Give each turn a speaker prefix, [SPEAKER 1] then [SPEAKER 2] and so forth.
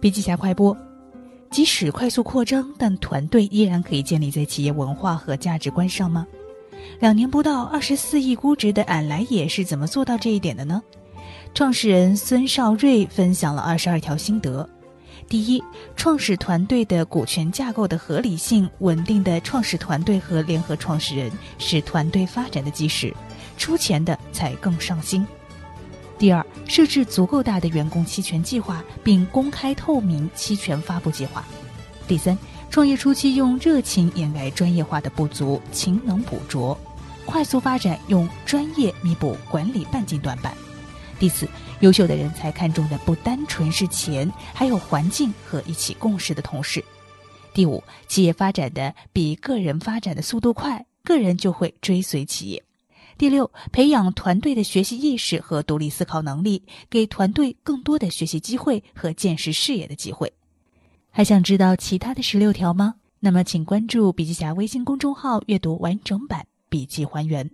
[SPEAKER 1] 笔记侠快播：即使快速扩张，但团队依然可以建立在企业文化和价值观上吗？两年不到，二十四亿估值的俺来也是怎么做到这一点的呢？创始人孙少瑞分享了二十二条心得。第一，创始团队的股权架构的合理性，稳定的创始团队和联合创始人是团队发展的基石，出钱的才更上心。第二，设置足够大的员工期权计划，并公开透明期权发布计划。第三，创业初期用热情掩盖专业化的不足，勤能补拙；快速发展用专业弥补管理半径短板。第四，优秀的人才看重的不单纯是钱，还有环境和一起共事的同事。第五，企业发展的比个人发展的速度快，个人就会追随企业。第六，培养团队的学习意识和独立思考能力，给团队更多的学习机会和见识视野的机会。还想知道其他的十六条吗？那么请关注笔记侠微信公众号，阅读完整版笔记还原。